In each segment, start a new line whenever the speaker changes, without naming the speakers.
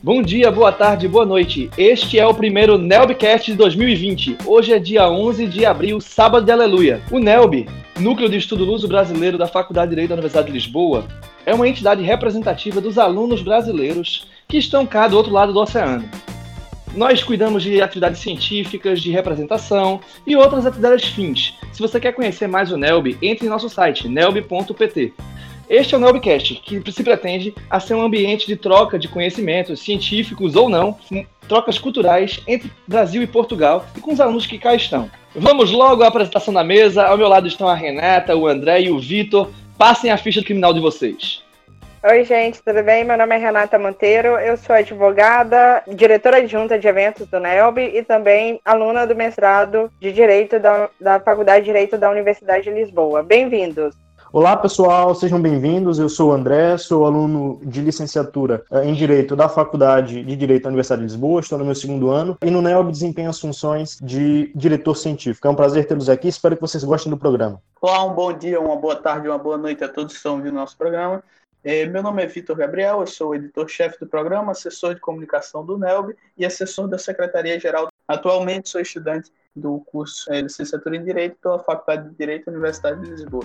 Bom dia, boa tarde, boa noite. Este é o primeiro Nelbcast de 2020. Hoje é dia 11 de abril, sábado de aleluia. O Nelb, Núcleo de Estudo Luso Brasileiro da Faculdade de Direito da Universidade de Lisboa, é uma entidade representativa dos alunos brasileiros que estão cá do outro lado do oceano. Nós cuidamos de atividades científicas, de representação e outras atividades fins. Se você quer conhecer mais o NELB, entre em nosso site, nelb.pt. Este é o Nelbcast, que se pretende a ser um ambiente de troca de conhecimentos, científicos ou não, trocas culturais entre Brasil e Portugal e com os alunos que cá estão. Vamos logo à apresentação da mesa. Ao meu lado estão a Renata, o André e o Vitor. Passem a ficha criminal de vocês.
Oi, gente, tudo bem? Meu nome é Renata Monteiro, eu sou advogada, diretora adjunta de eventos do NELB e também aluna do mestrado de Direito da, da Faculdade de Direito da Universidade de Lisboa. Bem-vindos!
Olá, pessoal, sejam bem-vindos. Eu sou o André, sou aluno de licenciatura eh, em Direito da Faculdade de Direito da Universidade de Lisboa, estou no meu segundo ano, e no NELB desempenho as funções de diretor científico. É um prazer tê-los aqui, espero que vocês gostem do programa.
Olá, um bom dia, uma boa tarde, uma boa noite a todos que estão ouvindo nosso programa. Eh, meu nome é Vitor Gabriel, eu sou editor-chefe do programa, assessor de comunicação do NELB e assessor da Secretaria-Geral. Atualmente sou estudante do curso é, Licenciatura em Direito pela Faculdade de Direito da Universidade de Lisboa.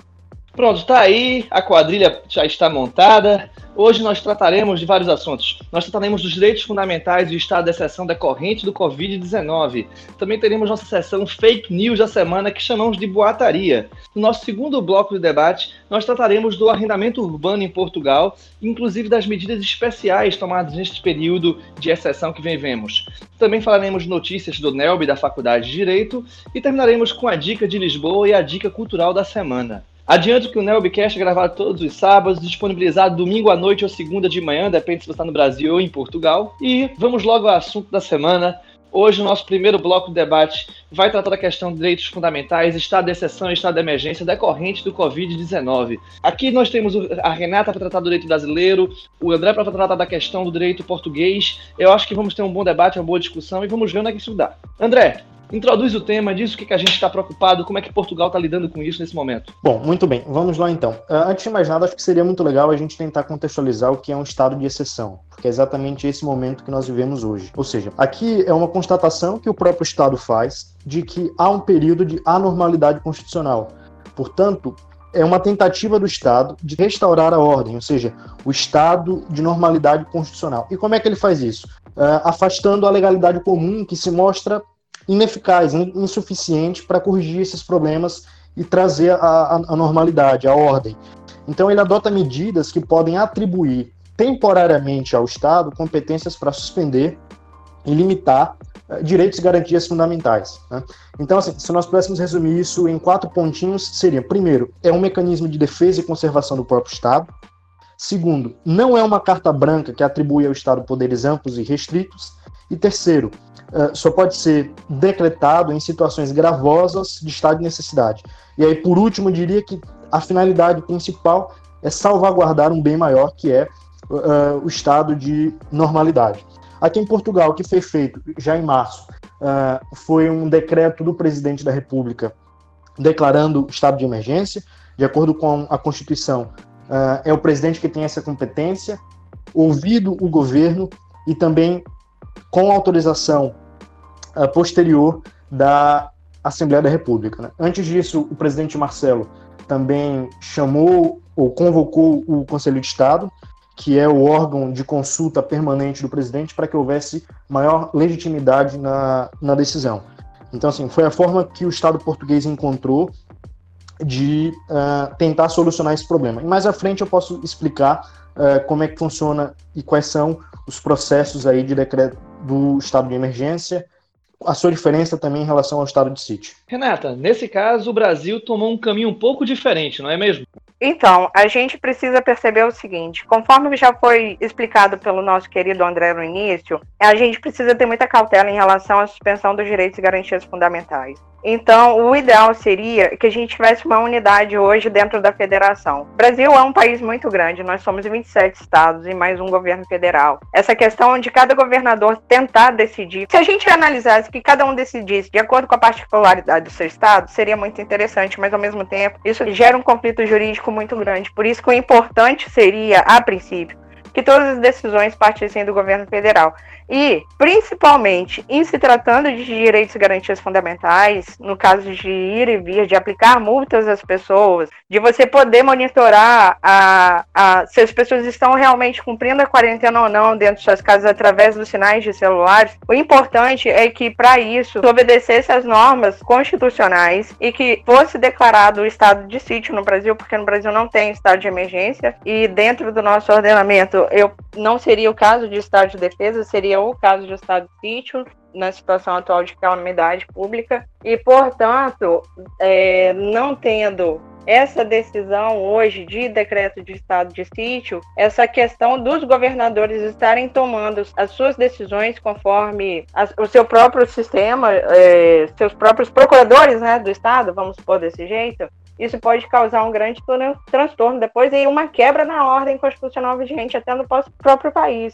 Pronto, está aí, a quadrilha já está montada. Hoje nós trataremos de vários assuntos. Nós trataremos dos direitos fundamentais e o estado de exceção decorrente do Covid-19. Também teremos nossa sessão Fake News da semana, que chamamos de boataria. No nosso segundo bloco de debate, nós trataremos do arrendamento urbano em Portugal, inclusive das medidas especiais tomadas neste período de exceção que vivemos. Também falaremos notícias do NELB da Faculdade de Direito e terminaremos com a dica de Lisboa e a dica cultural da semana. Adianto que o Nelbcast é gravado todos os sábados, disponibilizado domingo à noite ou segunda de manhã, depende se você está no Brasil ou em Portugal. E vamos logo ao assunto da semana. Hoje, o nosso primeiro bloco de debate vai tratar da questão de direitos fundamentais, estado de exceção e estado de emergência decorrente do Covid-19. Aqui nós temos a Renata para tratar do direito brasileiro, o André para tratar da questão do direito português. Eu acho que vamos ter um bom debate, uma boa discussão e vamos ver onde é que isso dá. André, Introduz o tema, diz o que, que a gente está preocupado, como é que Portugal está lidando com isso nesse momento.
Bom, muito bem, vamos lá então. Uh, antes de mais nada, acho que seria muito legal a gente tentar contextualizar o que é um estado de exceção, porque é exatamente esse momento que nós vivemos hoje. Ou seja, aqui é uma constatação que o próprio Estado faz de que há um período de anormalidade constitucional. Portanto, é uma tentativa do Estado de restaurar a ordem, ou seja, o estado de normalidade constitucional. E como é que ele faz isso? Uh, afastando a legalidade comum que se mostra ineficaz, insuficiente para corrigir esses problemas e trazer a, a, a, normalidade, a ordem. Então, ele adota medidas que podem atribuir temporariamente ao Estado competências para suspender e limitar uh, direitos e garantias fundamentais. Né? Então, assim, se nós pudéssemos resumir isso em quatro pontinhos, seria: primeiro, é um mecanismo de defesa e conservação do próprio Estado. Segundo, não é uma carta branca que atribui ao Estado poderes amplos e restritos. E terceiro, eh, só pode ser decretado em situações gravosas de estado de necessidade. E aí, por último, eu diria que a finalidade principal é salvaguardar um bem maior, que é uh, o estado de normalidade. Aqui em Portugal, o que foi feito já em março uh, foi um decreto do presidente da República declarando estado de emergência. De acordo com a Constituição, uh, é o presidente que tem essa competência, ouvido o governo e também com autorização uh, posterior da Assembleia da República. Né? Antes disso, o presidente Marcelo também chamou ou convocou o Conselho de Estado, que é o órgão de consulta permanente do presidente, para que houvesse maior legitimidade na, na decisão. Então, assim, foi a forma que o Estado português encontrou de uh, tentar solucionar esse problema. E mais à frente eu posso explicar uh, como é que funciona e quais são os processos aí de decreto do estado de emergência a sua diferença também em relação ao estado de sítio.
Renata, nesse caso o Brasil tomou um caminho um pouco diferente, não é mesmo?
Então, a gente precisa perceber o seguinte: conforme já foi explicado pelo nosso querido André no início, a gente precisa ter muita cautela em relação à suspensão dos direitos e garantias fundamentais. Então, o ideal seria que a gente tivesse uma unidade hoje dentro da federação. O Brasil é um país muito grande, nós somos 27 estados e mais um governo federal. Essa questão de cada governador tentar decidir, se a gente analisasse que cada um decidisse de acordo com a particularidade do seu estado, seria muito interessante, mas ao mesmo tempo, isso gera um conflito jurídico muito grande. Por isso que o importante seria, a princípio, que todas as decisões partissem do governo federal. E, principalmente, em se tratando de direitos e garantias fundamentais, no caso de ir e vir, de aplicar multas às pessoas, de você poder monitorar a, a, se as pessoas estão realmente cumprindo a quarentena ou não dentro de suas casas através dos sinais de celulares, o importante é que, para isso, obedecesse às normas constitucionais e que fosse declarado o estado de sítio no Brasil, porque no Brasil não tem estado de emergência, e dentro do nosso ordenamento, eu não seria o caso de estado de defesa, seria o caso de estado de sítio, na situação atual de calamidade pública, e, portanto, é, não tendo essa decisão hoje de decreto de estado de sítio, essa questão dos governadores estarem tomando as suas decisões conforme as, o seu próprio sistema, é, seus próprios procuradores né, do estado, vamos supor desse jeito, isso pode causar um grande transtorno depois e uma quebra na ordem constitucional vigente até no próprio país.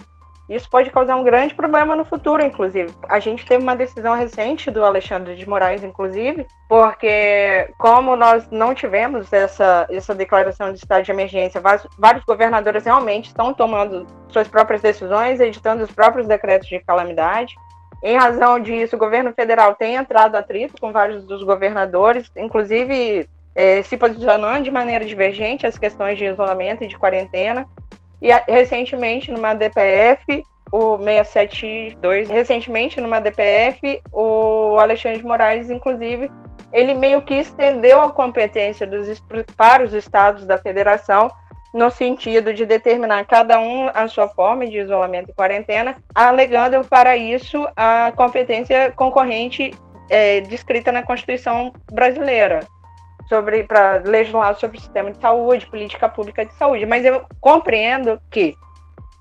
Isso pode causar um grande problema no futuro, inclusive. A gente teve uma decisão recente do Alexandre de Moraes, inclusive, porque como nós não tivemos essa, essa declaração de estado de emergência, vários, vários governadores realmente estão tomando suas próprias decisões, editando os próprios decretos de calamidade. Em razão disso, o governo federal tem entrado atrito com vários dos governadores, inclusive é, se posicionando de maneira divergente as questões de isolamento e de quarentena. E recentemente, numa DPF, o 672, recentemente numa DPF, o Alexandre de Moraes, inclusive, ele meio que estendeu a competência dos, para os estados da federação no sentido de determinar cada um a sua forma de isolamento e quarentena, alegando para isso a competência concorrente é, descrita na Constituição brasileira sobre para legislar sobre o sistema de saúde, política pública de saúde, mas eu compreendo que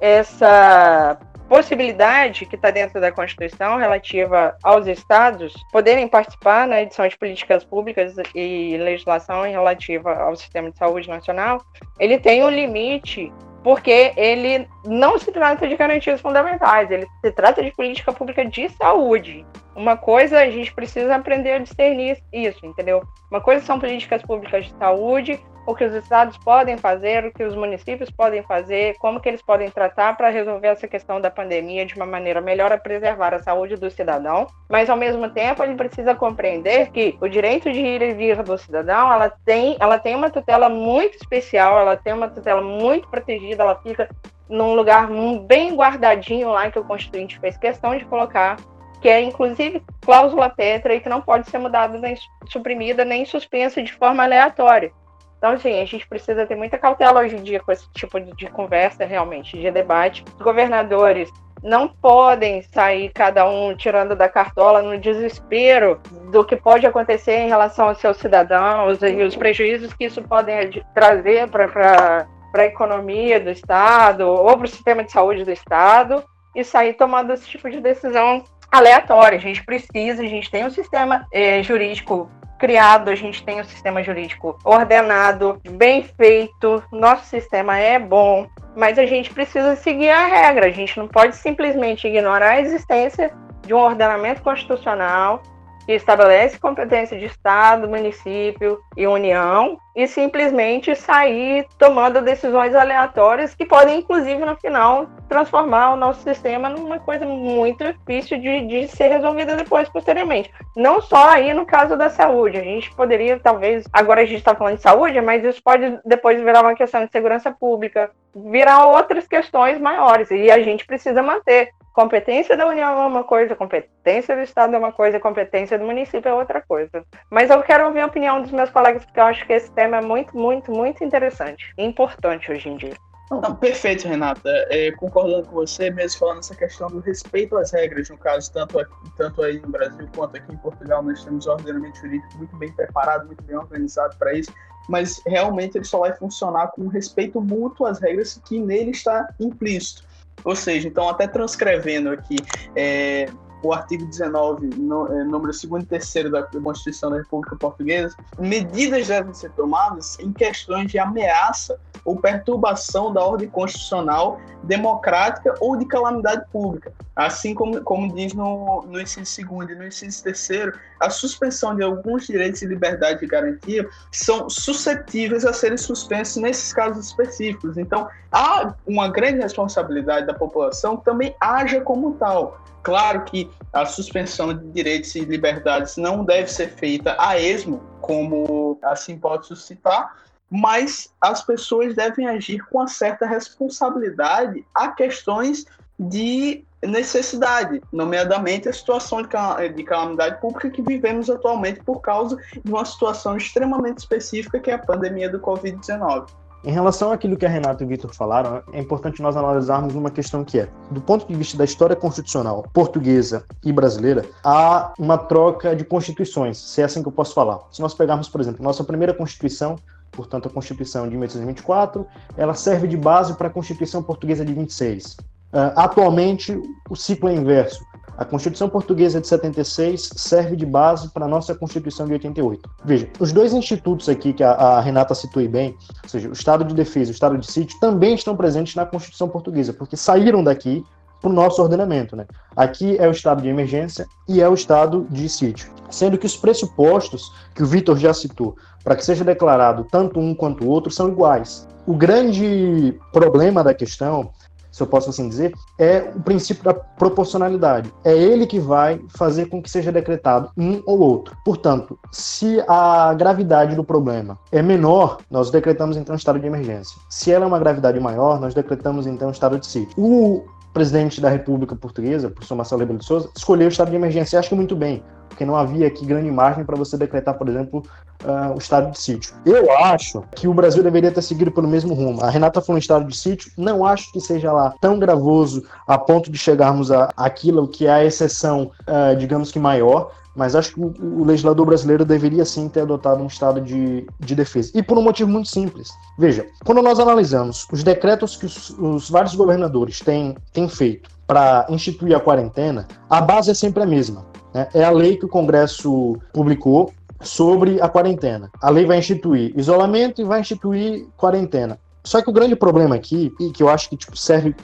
essa possibilidade que está dentro da Constituição relativa aos estados poderem participar na edição de políticas públicas e legislação relativa ao sistema de saúde nacional, ele tem um limite porque ele não se trata de garantias fundamentais, ele se trata de política pública de saúde. Uma coisa a gente precisa aprender a discernir isso, entendeu? Uma coisa são políticas públicas de saúde, o que os estados podem fazer, o que os municípios podem fazer, como que eles podem tratar para resolver essa questão da pandemia de uma maneira melhor a preservar a saúde do cidadão, mas ao mesmo tempo ele precisa compreender que o direito de ir e vir do cidadão, ela tem, ela tem uma tutela muito especial, ela tem uma tutela muito protegida, ela fica num lugar bem guardadinho lá que o constituinte fez questão de colocar que é inclusive cláusula petra e que não pode ser mudada, nem suprimida, nem suspensa de forma aleatória. Então, assim, a gente precisa ter muita cautela hoje em dia com esse tipo de, conversa, realmente, de debate. Os governadores não podem sair cada um tirando da cartola no desespero do que pode acontecer em relação aos seus cidadãos e os prejuízos que isso pode trazer para a economia do Estado ou para o sistema de saúde do Estado e sair tomando esse tipo de decisão aleatória. A gente precisa, a gente tem um sistema é, jurídico criado, a gente tem um sistema jurídico ordenado, bem feito, nosso sistema é bom, mas a gente precisa seguir a regra, a gente não pode simplesmente ignorar a existência de um ordenamento constitucional que estabelece competência de Estado, município e União e simplesmente sair tomando decisões aleatórias que podem, inclusive, no final, transformar o nosso sistema numa coisa muito difícil de, de ser resolvida depois, posteriormente. Não só aí no caso da saúde, a gente poderia, talvez, agora a gente está falando de saúde, mas isso pode depois virar uma questão de segurança pública, virar outras questões maiores, e a gente precisa manter competência da União é uma coisa, competência do Estado é uma coisa, competência do município é outra coisa. Mas eu quero ouvir a opinião dos meus colegas, porque eu acho que esse tema é muito, muito, muito interessante e importante hoje em dia.
Não, perfeito, Renata. É, concordando com você, mesmo falando essa questão do respeito às regras, no caso, tanto, aqui, tanto aí no Brasil quanto aqui em Portugal, nós temos um ordenamento jurídico muito bem preparado, muito bem organizado para isso, mas realmente ele só vai funcionar com respeito mútuo às regras que nele está implícito. Ou seja, então até transcrevendo aqui, é, o artigo 19, no, é, número 2 e 3 da Constituição da República Portuguesa, medidas devem ser tomadas em questões de ameaça ou perturbação da ordem constitucional, democrática ou de calamidade pública. Assim como, como diz no, no inciso segundo e no inciso terceiro, a suspensão de alguns direitos de liberdade e garantia são suscetíveis a serem suspensos nesses casos específicos. Então, há uma grande responsabilidade da população que também haja como tal. Claro que a suspensão de direitos e liberdades não deve ser feita a esmo, como assim pode suscitar, mas as pessoas devem agir com uma certa responsabilidade a questões de necessidade, nomeadamente a situação de calamidade pública que vivemos atualmente por causa de uma situação extremamente específica que é a pandemia do Covid-19.
Em relação àquilo que a Renato e o Vitor falaram, é importante nós analisarmos uma questão que é, do ponto de vista da história constitucional portuguesa e brasileira, há uma troca de constituições, se é assim que eu posso falar. Se nós pegarmos, por exemplo, nossa primeira constituição, portanto a Constituição de 1824, ela serve de base para a Constituição Portuguesa de 26. Uh, ah, atualmente, o ciclo é inverso. A Constituição Portuguesa de 76 serve de base para a nossa Constituição de 88. Veja, os dois institutos aqui que a, a Renata citou bem, ou seja, o Estado de Defesa e o Estado de Sítio, também estão presentes na Constituição Portuguesa, porque saíram daqui para o nosso ordenamento. Né? Aqui é o estado de emergência e é o estado de sítio. Sendo que os pressupostos que o Vitor já citou para que seja declarado tanto um quanto o outro são iguais. O grande problema da questão, se eu posso assim dizer, é o princípio da proporcionalidade. É ele que vai fazer com que seja decretado um ou outro. Portanto, se a gravidade do problema é menor, nós decretamos então estado de emergência. Se ela é uma gravidade maior, nós decretamos então estado de sítio. O presidente da República Portuguesa, professor Marcelo Rebelo de Souza, escolheu o estado de emergência. Acho que muito bem, porque não havia aqui grande margem para você decretar, por exemplo, uh, o estado de sítio. Eu acho que o Brasil deveria ter seguido pelo mesmo rumo. A Renata falou em estado de sítio, não acho que seja lá tão gravoso a ponto de chegarmos a aquilo que é a exceção, uh, digamos que maior, mas acho que o, legislador brasileiro deveria sim ter adotado um estado de, de defesa. E por um motivo muito simples. Veja, quando nós analisamos os decretos que os, os vários governadores têm, têm feito para instituir a quarentena, a base é sempre a mesma. Né? É a lei que o Congresso publicou sobre a quarentena. A lei vai instituir isolamento e vai instituir quarentena. Só que o grande problema aqui, e que eu acho que tipo, serve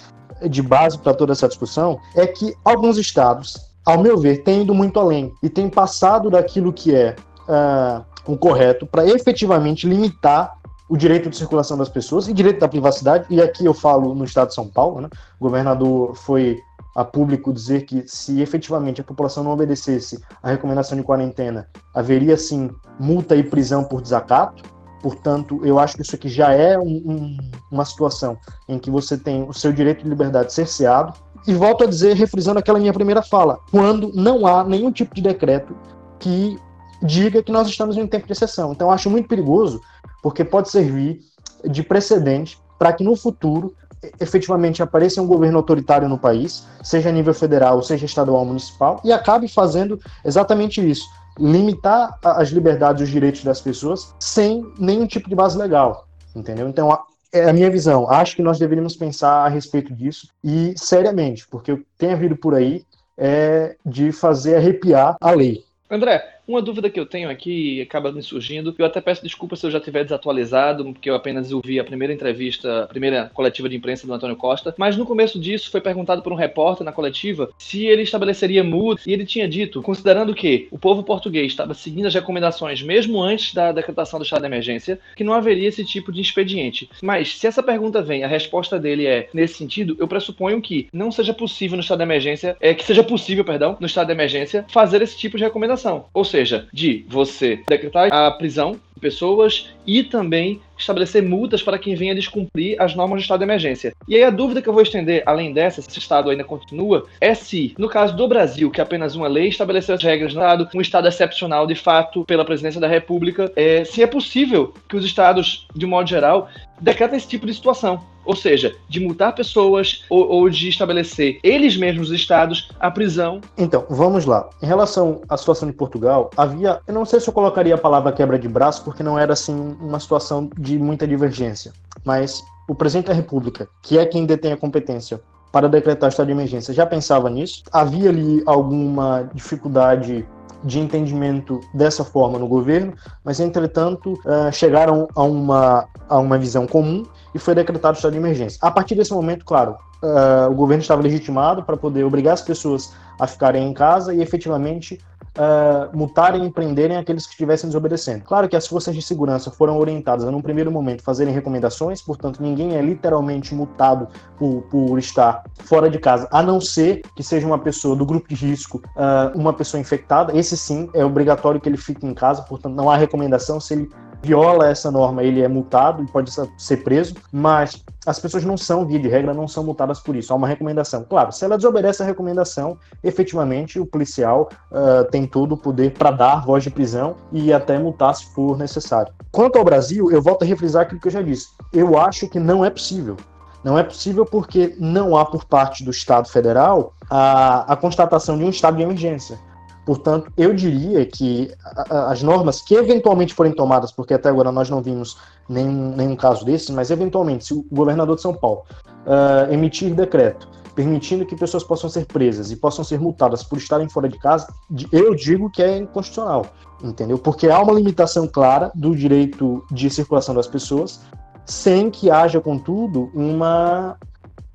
de base para toda essa discussão, é que alguns estados ao meu ver, tem ido muito além e tem passado daquilo que é uh, o correto para efetivamente limitar o direito de circulação das pessoas e direito da privacidade. E aqui eu falo no estado de São Paulo, né? o governador foi a público dizer que se efetivamente a população não obedecesse a recomendação de quarentena, haveria sim multa e prisão por desacato. Portanto, eu acho que isso aqui já é um, um, uma situação em que você tem o seu direito de liberdade cerceado, e volto a dizer, refrisando aquela minha primeira fala, quando não há nenhum tipo de decreto que diga que nós estamos em um tempo de exceção. Então, acho muito perigoso, porque pode servir de precedente para que no futuro efetivamente apareça um governo autoritário no país, seja a nível federal, seja estadual ou municipal, e acabe fazendo exatamente isso, limitar as liberdades e os direitos das pessoas sem nenhum tipo de base legal, entendeu? Então, é a minha visão. Acho que nós deveríamos pensar a respeito disso e seriamente, porque o que tem havido por aí é de fazer arrepiar a lei.
André, uma dúvida que eu tenho aqui acaba me surgindo. Eu até peço desculpa se eu já tiver desatualizado, porque eu apenas ouvi a primeira entrevista, a primeira coletiva de imprensa do Antônio Costa. Mas no começo disso foi perguntado por um repórter na coletiva se ele estabeleceria multa. E ele tinha dito, considerando que o povo português estava seguindo as recomendações mesmo antes da decretação do estado de emergência, que não haveria esse tipo de expediente. Mas se essa pergunta vem, a resposta dele é nesse sentido, eu pressuponho que não seja possível no estado de emergência, é que seja possível, perdão, no estado de emergência, fazer esse tipo de recomendação. Ou seja, de você decretar a prisão de pessoas e também estabelecer multas para quem venha descumprir as normas de estado de emergência. E aí a dúvida que eu vou estender, além dessa, se esse estado ainda continua, é se, no caso do Brasil, que apenas uma lei estabeleceu as regras do estado, um estado excepcional de fato pela presidência da República, é, se é possível que os estados, de modo geral, decretem esse tipo de situação. Ou seja, de multar pessoas ou, ou, de estabelecer eles mesmos, os estados, a prisão.
Então, vamos lá. Em relação à situação de Portugal, havia. Eu não sei se eu colocaria a palavra quebra de braço, porque não era assim uma situação muita divergência. Mas o presidente da República, que é quem detém a competência para decretar estado de emergência já pensava nisso? Havia ali alguma dificuldade de entendimento dessa forma no governo, mas entretanto uh, chegaram a uma, a uma visão comum e foi decretado estado de emergência. A partir desse momento, claro, uh, o governo estava legitimado para poder obrigar as pessoas a ficarem em casa e efetivamente uh, multarem e prenderem aqueles que estivessem desobedecendo. Claro que as forças de segurança foram orientadas a, num primeiro momento, fazerem recomendações, portanto, ninguém é literalmente multado por, por estar fora de casa, a não ser que seja uma pessoa do grupo de risco, uh, uma pessoa infectada. Esse sim é obrigatório que ele fique em casa, portanto, não há recomendação se ele viola essa norma, ele é multado e pode ser preso, mas as pessoas não são, via de regra, não são multadas por isso. Há uma recomendação. Claro, se ela desobedece a recomendação, efetivamente o policial uh, tem todo o poder para dar voz de prisão e até multar se for necessário. Quanto ao Brasil, eu volto a refrisar aquilo que eu já disse. Eu acho que não é possível. Não é possível porque não há por parte do Estado federal a, a constatação de um estado de emergência. Portanto, eu diria que as normas que eventualmente forem tomadas, porque até agora nós não vimos nenhum, nenhum caso desse, mas eventualmente, se o governador de São Paulo uh, emitir decreto permitindo que pessoas possam ser presas e possam ser multadas por estarem fora de casa, eu digo que é inconstitucional, entendeu? Porque há uma limitação clara do direito de circulação das pessoas, sem que haja, contudo, uma,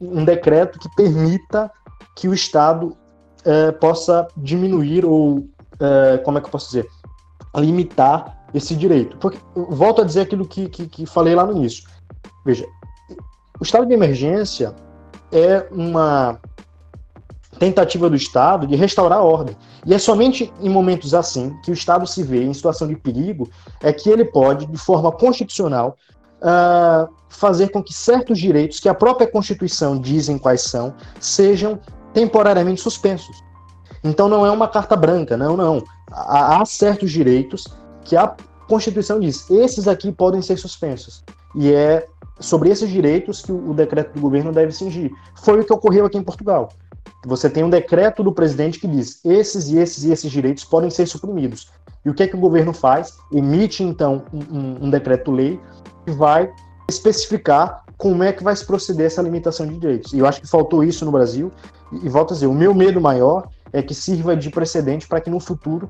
um decreto que permita que o Estado é, possa diminuir ou, é, como é que eu posso dizer, limitar esse direito. Porque, volto a dizer aquilo que, que, que falei lá no início. Veja, o estado de emergência é uma tentativa do Estado de restaurar a ordem. E é somente em momentos assim que o Estado se vê em situação de perigo é que ele pode, de forma constitucional, uh, fazer com que certos direitos que a própria Constituição dizem quais são sejam temporariamente suspensos. Então não é uma carta branca, não, não. Há, há certos direitos que a Constituição diz, esses aqui podem ser suspensos. E é sobre esses direitos que o, decreto do governo deve cingir. Foi o que ocorreu aqui em Portugal. Você tem um decreto do presidente que diz esses e esses e esses direitos podem ser suprimidos. E o que é que o governo faz? Emite, então, um, um decreto-lei que vai especificar como é que vai se proceder essa limitação de direitos. E eu acho que faltou isso no Brasil. E, volto a dizer, o meu medo maior é que sirva de precedente para que no futuro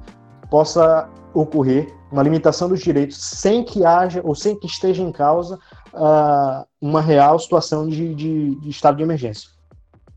possa ocorrer uma limitação dos direitos sem que haja ou sem que esteja em causa uh, uma real situação de, de, de, estado de emergência.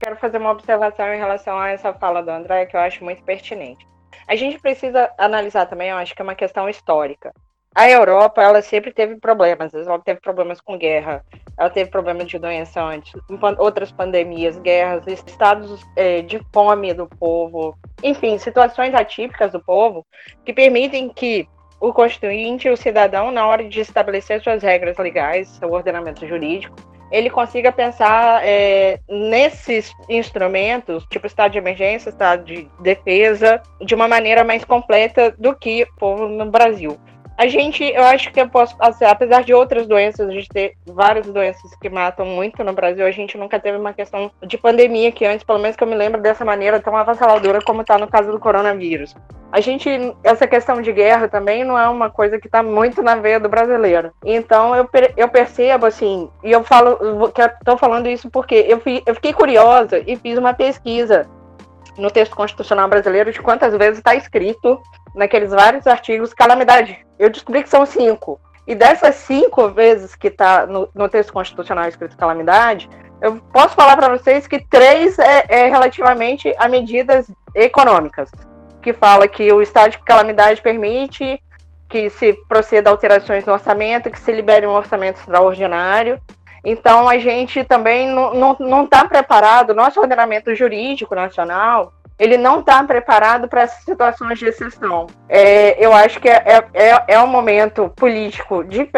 Quero fazer uma observação em relação a essa fala do André que eu acho muito pertinente. A gente precisa analisar também, eu acho que é uma questão histórica a Europa, ela sempre teve problemas. Ela teve problemas com guerra, ela teve problemas de doença antes, outras pandemias, guerras, estados é, de fome do povo, enfim, situações atípicas do povo que permitem que o constituinte, o cidadão, na hora de estabelecer suas regras legais, seu ordenamento jurídico, ele consiga pensar é, nesses instrumentos, tipo estado de emergência, estado de defesa, de uma maneira mais completa do que o povo no Brasil. A gente, eu acho que eu posso, assim, apesar de outras doenças, a gente ter várias doenças que matam muito no Brasil, a gente nunca teve uma questão de pandemia que antes, pelo menos que eu me lembro dessa maneira tão avassaladora como está no caso do coronavírus. A gente, essa questão de guerra também não é uma coisa que está muito na veia do brasileiro. Então eu, eu percebo assim, e eu falo, que estou falando isso porque eu, eu fiquei curiosa e fiz uma pesquisa no texto constitucional brasileiro de quantas vezes está escrito naqueles vários artigos calamidade. Eu descobri que são cinco. E dessas cinco vezes que está no, no, texto constitucional escrito calamidade, eu posso falar para vocês que três é, é, relativamente a medidas econômicas, que fala que o estado de calamidade permite que se proceda a alterações no orçamento, que se libere um orçamento extraordinário. Então, a gente também não está preparado, nosso ordenamento jurídico nacional ele não está preparado para essas situações de exceção. É, eu acho que é, é, é um momento político de,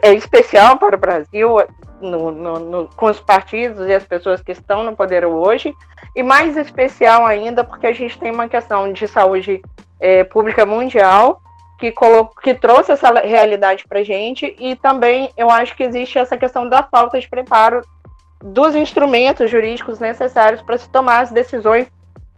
é especial para o Brasil, no, no, no, com os partidos e as pessoas que estão no poder hoje, e mais especial ainda porque a gente tem uma questão de saúde é, pública mundial que, colocou, que trouxe essa realidade para gente, e também eu acho que existe essa questão da falta de preparo dos instrumentos jurídicos necessários para se tomar as decisões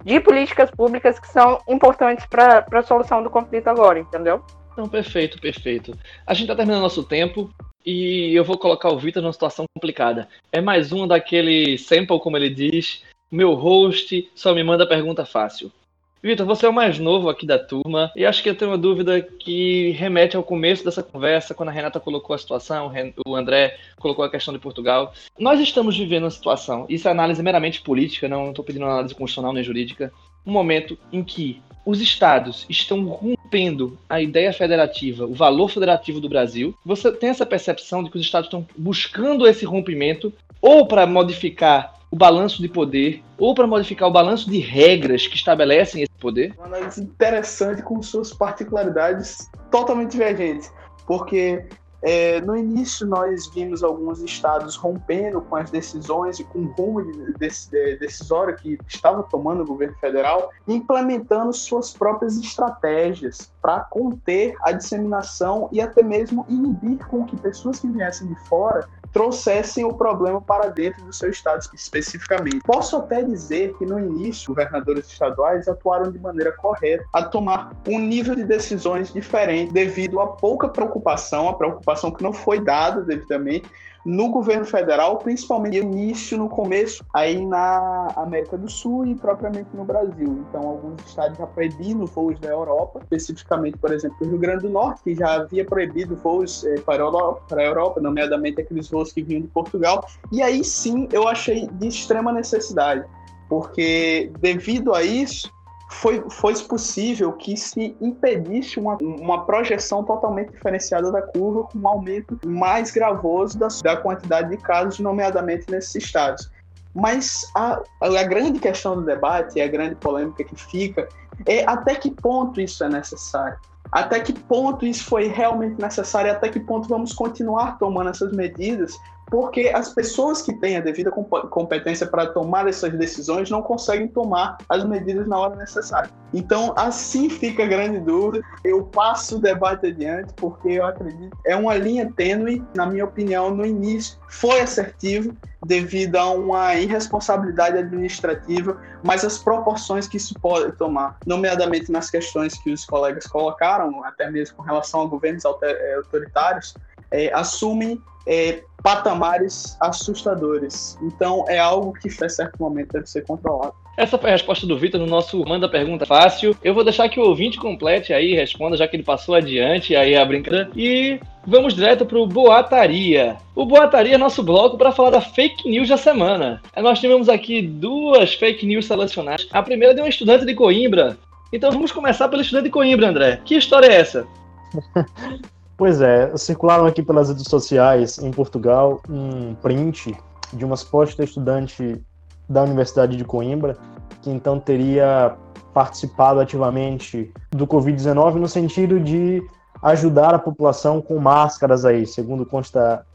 de políticas públicas que são importantes para a solução do conflito agora, entendeu?
Não, perfeito, perfeito. A gente está terminando nosso tempo. e eu vou colocar o Vitor numa situação complicada. É mais um daquele sample, como ele diz, meu host só me manda pergunta fácil. Vitor, você é o mais novo aqui da turma e acho que eu tenho uma dúvida que remete ao começo dessa conversa, quando a Renata colocou a situação, o André colocou a questão de Portugal. Nós estamos vivendo uma situação, isso é análise meramente política, não estou pedindo análise constitucional nem jurídica, um momento em que os estados estão rompendo a ideia federativa, o valor federativo do Brasil. Você tem essa percepção de que os estados estão buscando esse rompimento ou para modificar o balanço de poder ou para modificar o balanço de regras que estabelecem esse poder?
Uma análise interessante com suas particularidades totalmente divergentes, porque é, no início nós vimos alguns estados rompendo com as decisões e com o rumo de, de, decisório que estava tomando o governo federal, implementando suas próprias estratégias para conter a disseminação e até mesmo inibir com que pessoas que viessem de fora trouxessem o problema para dentro do seu estado especificamente. Posso até dizer que no início, governadores estaduais atuaram de maneira correta a tomar um nível de decisões diferente devido à pouca preocupação, a preocupação que não foi dada devidamente no governo federal, principalmente no início, no começo, aí na América do Sul e propriamente no Brasil. Então, alguns estados já proibindo voos da Europa, especificamente, por exemplo, o Rio Grande do Norte, que já havia proibido voos eh, para, a Europa, para a Europa, nomeadamente aqueles voos que vinham de Portugal. E aí sim eu achei de extrema necessidade, porque devido a isso, foi, foi possível que se impedisse uma, uma projeção totalmente diferenciada da curva, com um aumento mais gravoso da, da quantidade de casos, nomeadamente nesses estados. Mas a, a grande questão do debate, a grande polêmica que fica, é até que ponto isso é necessário. Até que ponto isso foi realmente necessário, até que ponto vamos continuar tomando essas medidas porque as pessoas que têm a devida competência para tomar essas decisões não conseguem tomar as medidas na hora necessária. Então, assim fica a grande dúvida. Eu passo o debate adiante porque eu acredito é uma linha tênue, na minha opinião, no início foi assertivo devido a uma irresponsabilidade administrativa, mas as proporções que isso pode tomar, nomeadamente nas questões que os colegas colocaram, até mesmo com relação a governos autoritários, é, assumem é, patamares assustadores. Então é algo que, a certo momento, deve ser controlado.
Essa foi a resposta do Vitor no nosso Manda Pergunta Fácil. Eu vou deixar que o ouvinte complete aí, responda, já que ele passou adiante aí a brincadeira. E vamos direto para o Boataria. O Boataria é nosso bloco para falar da fake news da semana. Nós tivemos aqui duas fake news selecionadas. A primeira de um estudante de Coimbra. Então vamos começar pelo estudante de Coimbra, André. Que história é essa?
Pois é, circularam aqui pelas redes sociais em Portugal um print de uma suposta estudante da Universidade de Coimbra, que então teria participado ativamente do Covid-19 no sentido de ajudar a população com máscaras aí, segundo consta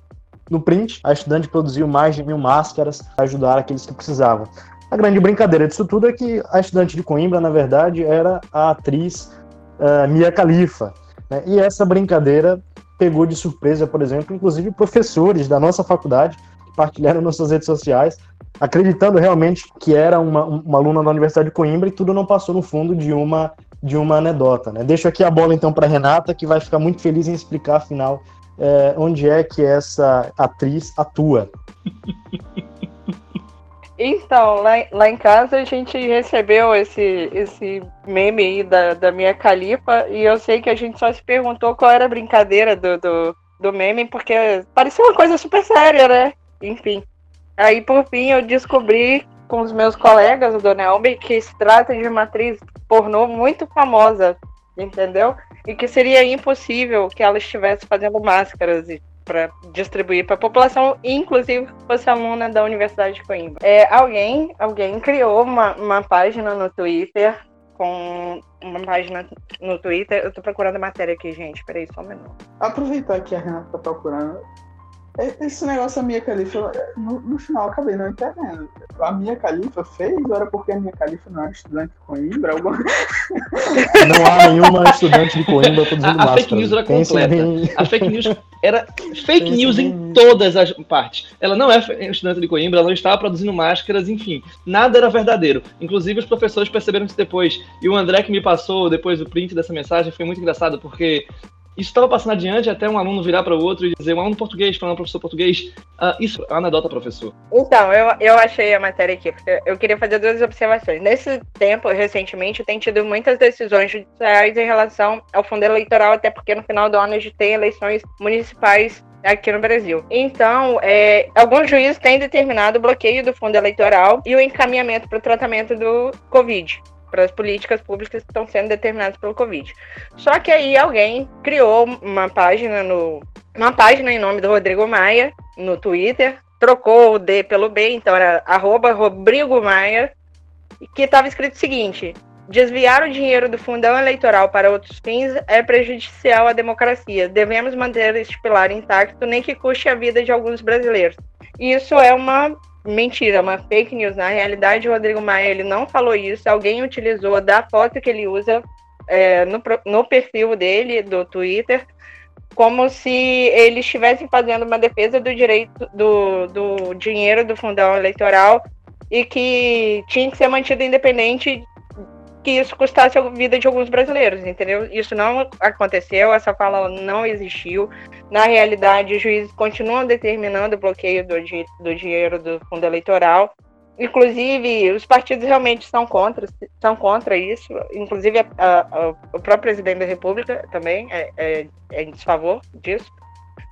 no print, a estudante produziu mais de mil máscaras para ajudar aqueles que precisavam. A grande brincadeira disso tudo é que a estudante de Coimbra, na verdade, era a atriz uh, Mia Khalifa, né? E essa brincadeira pegou de surpresa, por exemplo, inclusive professores da nossa faculdade que partilharam nas suas redes sociais, acreditando realmente que era uma, uma aluna da Universidade de Coimbra e tudo não passou no fundo de uma de uma anedota. Né? Deixo aqui a bola então para Renata, que vai ficar muito feliz em explicar, afinal, é, onde é que essa atriz atua.
Então, lá, lá em casa a gente recebeu esse, esse meme aí da, da minha califa e eu sei que a gente só se perguntou qual era a brincadeira do, do, do meme, porque parecia uma coisa super séria, né? Enfim. Aí, por fim, eu descobri com os meus colegas do Nelme que se trata de uma atriz pornô muito famosa, entendeu? E que seria impossível que ela estivesse fazendo máscaras e para distribuir para a população, inclusive fosse aluna da Universidade de Coimbra. É, alguém, alguém criou uma, uma página no Twitter com uma página no Twitter. Eu estou procurando a matéria aqui, gente. Peraí, só um minuto.
Aproveitar que a Renata está procurando. Esse negócio da Mia Khalifa, no, no, final acabei não entendendo. A Mia Khalifa fez ou era porque a Mia Khalifa não era estudante de Coimbra? Alguma...
Não há nenhuma estudante de Coimbra produzindo
a, a fake news era completa. Em... A fake news era fake news em todas as partes. Ela não é estudante de Coimbra, ela não estava produzindo máscaras, enfim. Nada era verdadeiro. Inclusive os professores perceberam isso depois. E o André que me passou depois o print dessa mensagem foi muito engraçado, porque isso estava passando adiante até um aluno virar para o outro e dizer, um aluno português falando professor português, ah, isso é anedota, professor.
Então, eu, eu achei a matéria aqui, porque eu queria fazer duas observações. Nesse tempo, recentemente, tem tido muitas decisões judiciais em relação ao fundo eleitoral, até porque no final do ano a gente tem eleições municipais aqui no Brasil. Então, é, alguns juízes têm determinado o bloqueio do fundo eleitoral e o encaminhamento para o tratamento do Covid para as políticas públicas que estão sendo determinadas pelo Covid. Só que aí alguém criou uma página no uma página em nome do Rodrigo Maia no Twitter, trocou o D pelo B, então era arroba Rodrigo Maia, que estava escrito o seguinte: Desviar o dinheiro do fundão eleitoral para outros fins é prejudicial à democracia. Devemos manter este pilar intacto, nem que custe a vida de alguns brasileiros. Isso é uma mentira, uma fake news. Na realidade, o Rodrigo Maia ele não falou isso. Alguém utilizou da foto que ele usa é, no, no perfil dele, do Twitter, como se eles estivessem fazendo uma defesa do direito do, do dinheiro do fundão eleitoral e que tinha que ser mantido independente que isso custasse a vida de alguns brasileiros, entendeu? Isso não aconteceu, essa fala não existiu. Na realidade, os juízes continuam determinando o bloqueio do, do dinheiro do fundo eleitoral. Inclusive, os partidos realmente são contra, são contra isso. Inclusive, a, a, o próprio presidente da República também é, é, é em desfavor disso.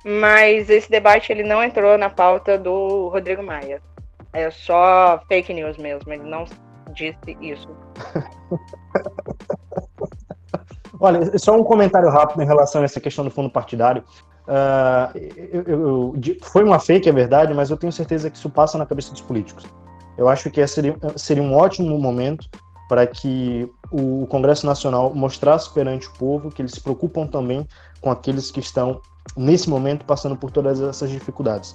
Mas esse debate ele não entrou na pauta do Rodrigo Maia. É só fake news mesmo. Ele não disse isso.
Olha, só um comentário rápido em relação a essa questão do fundo partidário. Uh, eu, eu, foi uma fake, é verdade, mas eu tenho certeza que isso passa na cabeça dos políticos. Eu acho que seria, seria um ótimo momento para que o Congresso Nacional mostrasse perante o povo que eles se preocupam também com aqueles que estão, nesse momento, passando por todas essas dificuldades.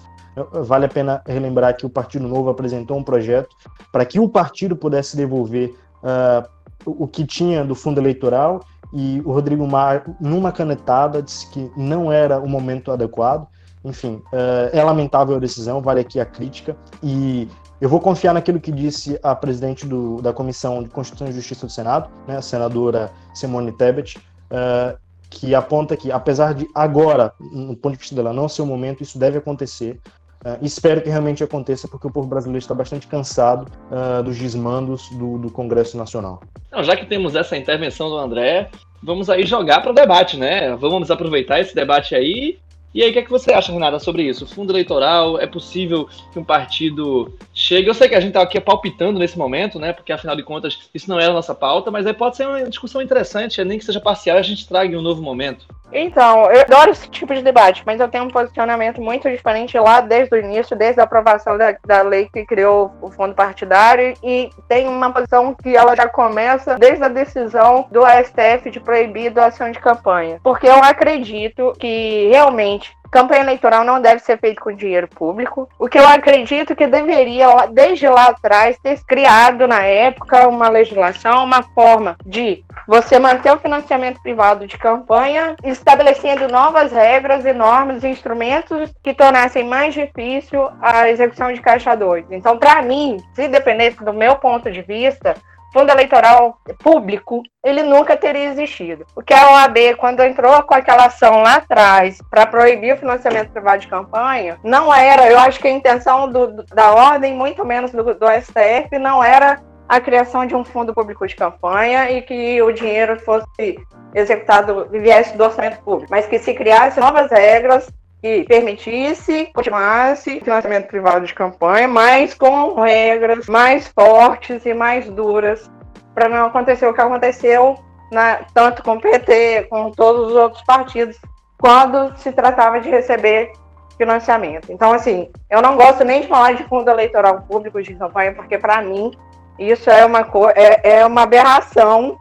Vale a pena relembrar que o Partido Novo apresentou um projeto para que o partido pudesse devolver uh, o que tinha do fundo eleitoral e o Rodrigo Mar, numa canetada, disse que não era o momento adequado. Enfim, uh, é lamentável a decisão, vale aqui a crítica. E eu vou confiar naquilo que disse a presidente do, da Comissão de Constituição e Justiça do Senado, né, a senadora Simone Tebet, uh, que aponta que, apesar de agora, no ponto de vista dela, não ser o momento, isso deve acontecer. Uh, espero que realmente aconteça, porque o povo brasileiro está bastante cansado uh, dos desmandos do, do Congresso Nacional.
Não, já que temos essa intervenção do André, vamos aí jogar para o debate, né? Vamos aproveitar esse debate aí e aí, o que, é que você acha, Renata, sobre isso? Fundo eleitoral, é possível que um partido chegue? Eu sei que a gente está aqui palpitando nesse momento, né? Porque afinal de contas, isso não é a nossa pauta, mas aí pode ser uma discussão interessante, nem que seja parcial, a gente traga um novo momento.
Então, eu adoro esse tipo de debate, mas eu tenho um posicionamento muito diferente lá desde o início, desde a aprovação da, da lei que criou o fundo partidário, e tem uma posição que ela já começa desde a decisão do STF de proibir doação de campanha. Porque eu acredito que realmente Campanha eleitoral não deve ser feita com dinheiro público. O que eu acredito que deveria, desde lá atrás, ter criado na época uma legislação, uma forma de você manter o financiamento privado de campanha, estabelecendo novas regras e normas e instrumentos que tornassem mais difícil a execução de caixa 2. Então, para mim, se dependesse do meu ponto de vista, fundo eleitoral público, ele nunca teria existido. O que a OAB, quando entrou com aquela ação lá atrás para proibir o financiamento privado de campanha, não era, eu acho que a intenção do, da ordem, muito menos do, do STF, não era a criação de um fundo público de campanha e que o dinheiro fosse executado, viesse do orçamento público, mas que se criasse novas regras que permitisse, continuasse financiamento privado de campanha, mas com regras mais fortes e mais duras, para não acontecer o que aconteceu na, tanto com o PT, com todos os outros partidos, quando se tratava de receber financiamento. Então, assim, eu não gosto nem de falar de fundo eleitoral público de campanha, porque, para mim, isso é uma, é, é uma aberração.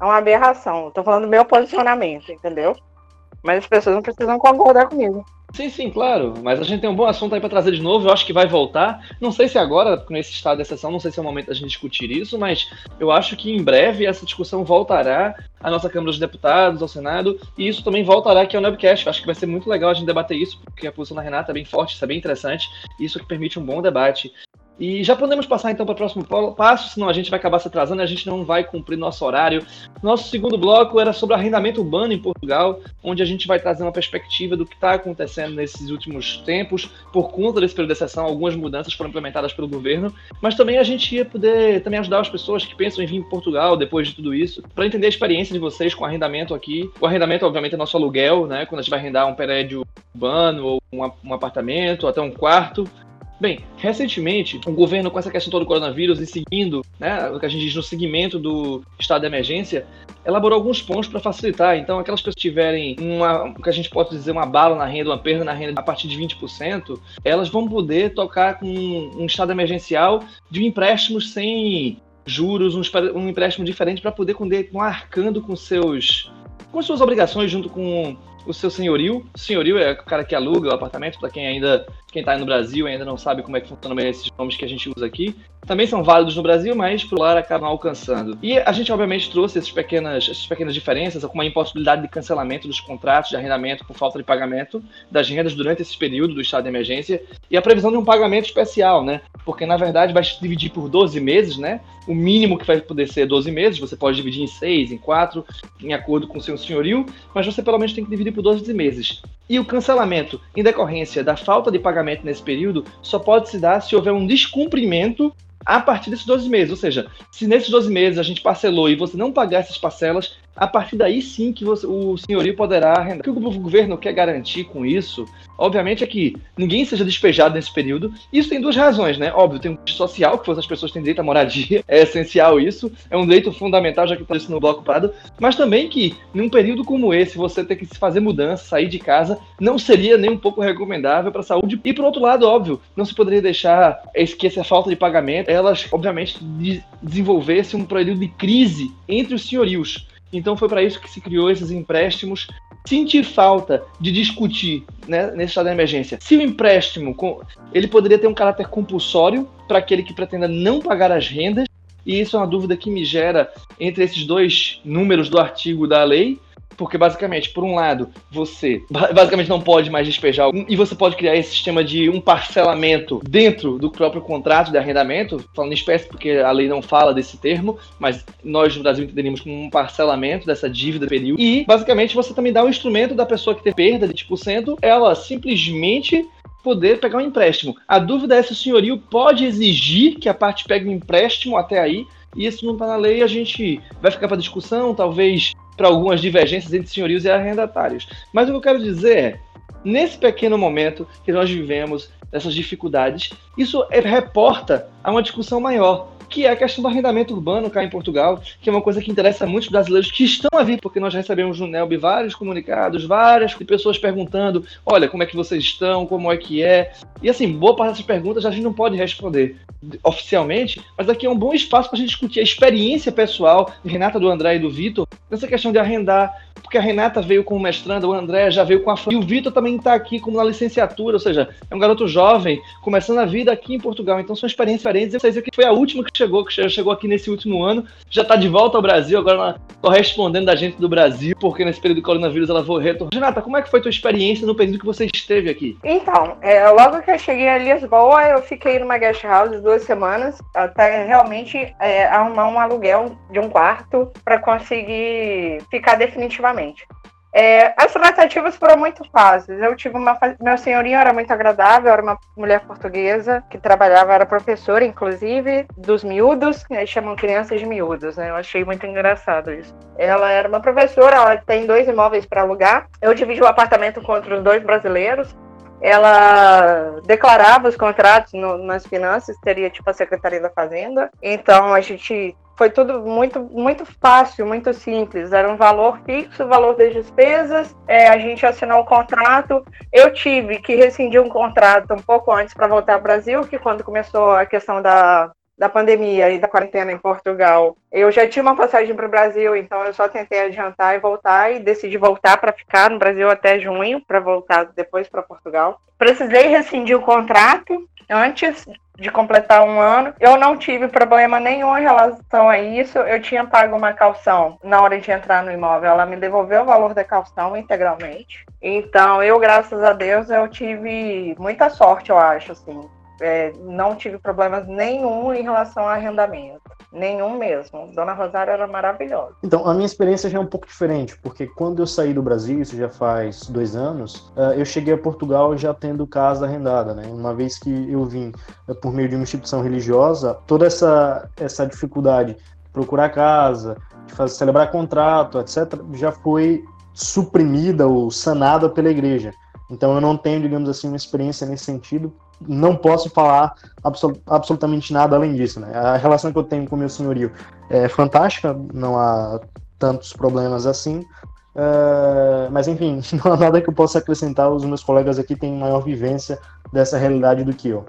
É uma aberração. Estou falando do meu posicionamento, entendeu? Mas as pessoas não precisam concordar comigo.
Sim, sim, claro. Mas a gente tem um bom assunto aí para trazer de novo. Eu acho que vai voltar. Não sei se agora, nesse estado de exceção, não sei se é o momento da gente discutir isso, mas eu acho que em breve essa discussão voltará à nossa Câmara dos Deputados, ao Senado, e isso também voltará aqui ao Nebcast. Eu acho que vai ser muito legal a gente debater isso, porque a posição da Renata é bem forte, isso é bem interessante, e isso que permite um bom debate. E já podemos passar então para o próximo passo, senão a gente vai acabar se atrasando a gente não vai cumprir nosso horário. Nosso segundo bloco era sobre arrendamento urbano em Portugal, onde a gente vai trazer uma perspectiva do que está acontecendo nesses últimos tempos. Por conta desse período de exceção, algumas mudanças foram implementadas pelo governo, mas também a gente ia poder também ajudar as pessoas que pensam em vir em Portugal depois de tudo isso, para entender a experiência de vocês com arrendamento aqui. O arrendamento, obviamente, é nosso aluguel, né? Quando a gente vai arrendar um prédio urbano ou um, um apartamento, até um quarto. Bem, recentemente, o governo, com essa questão toda do coronavírus e seguindo, né, o que a gente diz no seguimento do estado de emergência, elaborou alguns pontos para facilitar. Então, aquelas pessoas que tiverem uma, o que a gente pode dizer, uma bala na renda, uma perda na renda a partir de 20%, elas vão poder tocar com um estado emergencial de empréstimos sem juros, um, um empréstimo diferente para poder continuar arcando com seus com suas obrigações junto com o seu senhorio. Senhorio é o cara que aluga o apartamento, para quem ainda quem está no Brasil ainda não sabe como é que funcionam esses nomes que a gente usa aqui. Também são válidos no Brasil, mas por lá acabam alcançando. E a gente, obviamente, trouxe essas pequenas, essas pequenas diferenças, como a impossibilidade de cancelamento dos contratos de arrendamento por falta de pagamento das rendas durante esse período do estado de emergência e a previsão de um pagamento especial, né? Porque, na verdade, vai se dividir por 12 meses, né? O mínimo que vai poder ser 12 meses, você pode dividir em 6, em 4, em acordo com o seu senhorio, mas você pelo menos tem que dividir por 12 meses. E o cancelamento em decorrência da falta de pagamento nesse período só pode se dar se houver um descumprimento a partir desses 12 meses. Ou seja, se nesses 12 meses a gente parcelou e você não pagar essas parcelas, a partir daí sim que você, o senhorio poderá arrendar. O que o governo quer garantir com isso, obviamente, é que ninguém seja despejado nesse período. Isso tem duas razões, né? Óbvio, tem um social, que as pessoas têm direito à moradia, é essencial isso, é um direito fundamental, já que está isso no bloco parado, mas também que, num período como esse, você ter que se fazer mudança, sair de casa, não seria nem um pouco recomendável para a saúde. E, por outro lado, óbvio, não se poderia deixar esquecer a falta de pagamento, elas, obviamente, de desenvolvesse um período de crise entre os senhorios. Então foi para isso que se criou esses empréstimos. Sentir falta de discutir né, nesse estado de emergência se o empréstimo ele poderia ter um caráter compulsório para aquele que pretenda não pagar as rendas, e isso é uma dúvida que me gera entre esses dois números do artigo da lei, porque basicamente, por um lado, você basicamente não pode mais despejar e você pode criar esse sistema de um parcelamento dentro do próprio contrato de arrendamento, falando em espécie porque a lei não fala desse termo, mas nós no Brasil entenderíamos como um parcelamento dessa dívida período. E basicamente você também dá um instrumento da pessoa que tem perda de 20%, ela simplesmente poder pegar um empréstimo. A dúvida é se o senhorio pode exigir que a parte pegue um empréstimo até aí, e isso não está na lei, a gente vai ficar para discussão, talvez para algumas divergências entre senhorios e arrendatários. Mas o que eu quero dizer é, nesse pequeno momento que nós vivemos, essas dificuldades, isso é, reporta a uma discussão maior que é a questão do arrendamento urbano cá em Portugal, que é uma coisa que interessa muitos brasileiros que estão a vir, porque nós recebemos no NELB vários comunicados, várias pessoas perguntando, olha, como é que vocês estão, como é que é, e assim, boa parte dessas perguntas a gente não pode responder oficialmente, mas aqui é um bom espaço para a gente discutir a experiência pessoal de Renata, do André e do Vitor, nessa questão de arrendar, porque a Renata veio como mestranda, o André já veio com a e o Vitor também está aqui como na licenciatura, ou seja, é um garoto jovem, começando a vida aqui em Portugal, então são experiências diferentes, eu sei que foi a última que chegou, que chegou aqui nesse último ano, já está de volta ao Brasil, agora correspondendo da gente do Brasil, porque nesse período do coronavírus ela foi retornar. Renata, como é que foi tua experiência no período que você esteve aqui?
Então, é, logo que eu cheguei a Lisboa, eu fiquei numa guest house duas semanas, até realmente é, arrumar um aluguel de um quarto para conseguir ficar definitivamente. É, as tratativas foram muito fáceis. Eu tive uma. Meu senhorinho era muito agradável, era uma mulher portuguesa que trabalhava, era professora, inclusive, dos miúdos, que chamam crianças de miúdos, né? Eu achei muito engraçado isso. Ela era uma professora, ela tem dois imóveis para alugar. Eu dividi o apartamento com outros dois brasileiros ela declarava os contratos no, nas finanças, teria tipo a Secretaria da Fazenda. Então a gente foi tudo muito, muito fácil, muito simples. Era um valor fixo, valor das despesas. É, a gente assinou o contrato. Eu tive que rescindir um contrato um pouco antes para voltar ao Brasil, que quando começou a questão da, da pandemia e da quarentena em Portugal, eu já tinha uma passagem para o Brasil, então eu só tentei adiantar e voltar e decidi voltar para ficar no Brasil até junho, para voltar depois para Portugal. Precisei rescindir o contrato antes de completar um ano. Eu não tive problema nenhum em relação a isso. Eu tinha pago uma calção na hora de entrar no imóvel. Ela me devolveu o valor da calção integralmente. Então, eu, graças a Deus, eu tive muita sorte, eu acho, assim. É, não tive problemas nenhum em relação ao arrendamento. Nenhum mesmo. Dona Rosária era maravilhosa.
Então, a minha experiência já é um pouco diferente, porque quando eu saí do Brasil, isso já faz dois anos, uh, eu cheguei a Portugal já tendo casa arrendada, né? Uma vez que eu vim uh, por meio de uma instituição religiosa, toda essa, essa dificuldade de procurar casa, de fazer, celebrar contrato, etc., já foi suprimida ou sanada pela igreja. Então eu não tenho, digamos assim, uma experiência nesse sentido. Não posso falar absol absolutamente nada além disso. Né? A relação que eu tenho com o meu senhorio é fantástica, não há tantos problemas assim. Uh, mas enfim, não há nada que eu possa acrescentar. Os meus colegas aqui têm maior vivência dessa realidade do que eu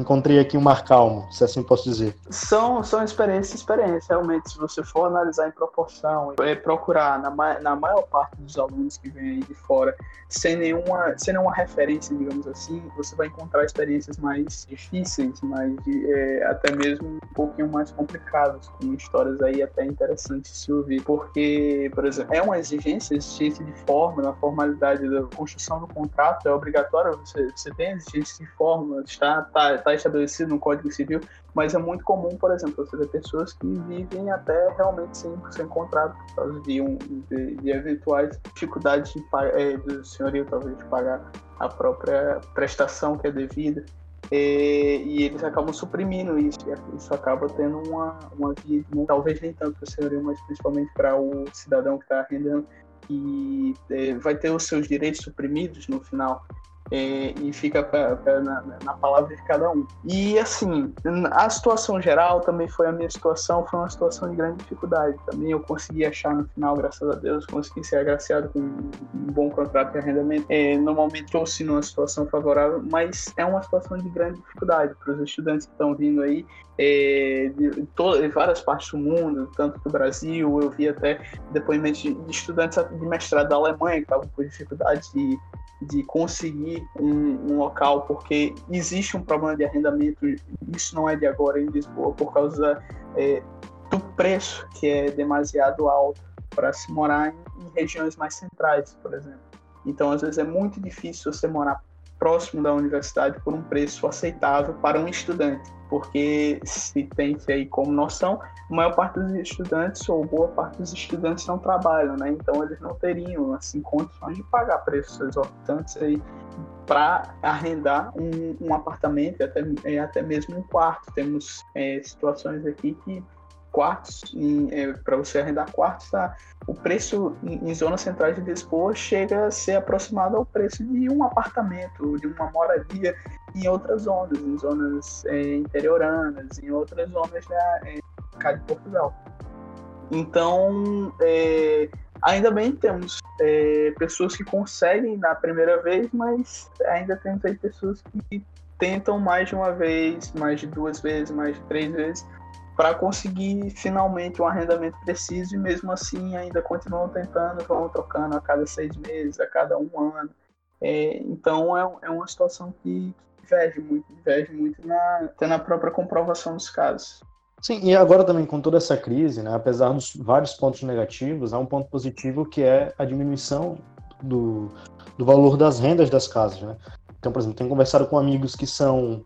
encontrei aqui um mar calmo, se assim posso dizer.
São, são experiências experiências. Realmente, se você for analisar em proporção, é procurar na, na maior parte dos alunos que vêm aí de fora, sem nenhuma, sem nenhuma referência, digamos assim, você vai encontrar experiências mais difíceis, mais, é, até mesmo um pouquinho mais complicadas, com histórias aí até interessantes de se ouvir. Porque, por exemplo, é uma exigência, exigência de forma, na formalidade da construção do contrato, é obrigatório, você, você tem exigência de forma, está, está está estabelecido no Código Civil, mas é muito comum, por exemplo, você ter pessoas que vivem até realmente sem, sem contrato por causa de, um, de, de eventuais dificuldades de, é, do senhorio, talvez, de pagar a própria prestação que é devida. E, e, eles acabam suprimindo isso, isso acaba tendo uma, uma via, talvez nem tanto para o senhorio, mas principalmente para o cidadão que está arrendando, e é, vai ter os seus direitos suprimidos no final é, e fica pra, pra, na, na, palavra de cada um. E assim, a situação geral também foi a minha situação, foi uma situação de grande dificuldade. Também eu consegui achar no final, graças a Deus, consegui ser agraciado com um bom contrato de arrendamento. É, normalmente estou-se numa situação favorável, mas é uma situação de grande dificuldade para os estudantes que estão vindo aí. É, de, de, várias partes do mundo, tanto do Brasil, eu vi até depoimentos de, de estudantes de mestrado da Alemanha que estavam com dificuldade de de conseguir um, um, local, porque existe um problema de arrendamento, isso não é de agora em Lisboa, por causa é, do preço que é demasiado alto para se morar em, em, regiões mais centrais, por exemplo. Então, às vezes, é muito difícil você morar próximo da universidade por um preço aceitável para um estudante porque se tem aí como noção, a maior parte dos estudantes ou boa parte dos estudantes não trabalham, né? Então eles não teriam assim condições de pagar preços exorbitantes aí para arrendar um, um, apartamento até, e até mesmo um quarto. Temos é, situações aqui que quartos, é, para você arrendar quartos, tá? o preço em, em zonas centrais de Lisboa chega a ser aproximado ao preço de um apartamento, de uma moradia em outras zonas, em zonas é, interioranas, em outras zonas da é, de Portugal. Então, é, ainda bem temos é, pessoas que conseguem na primeira vez, mas ainda temos aí pessoas que tentam mais de uma vez, mais de duas vezes, mais de três vezes, para conseguir finalmente um arrendamento preciso e mesmo assim ainda continuam tentando, vão trocando a cada seis meses, a cada um ano. É, então é, é uma situação que, diverge muito, diverge muito na, até na própria comprovação dos casos.
Sim, e agora também com toda essa crise, né, apesar dos vários pontos negativos, há um ponto positivo que é a diminuição do, do valor das rendas das casas. Né? Então, por exemplo, tenho conversado com amigos que são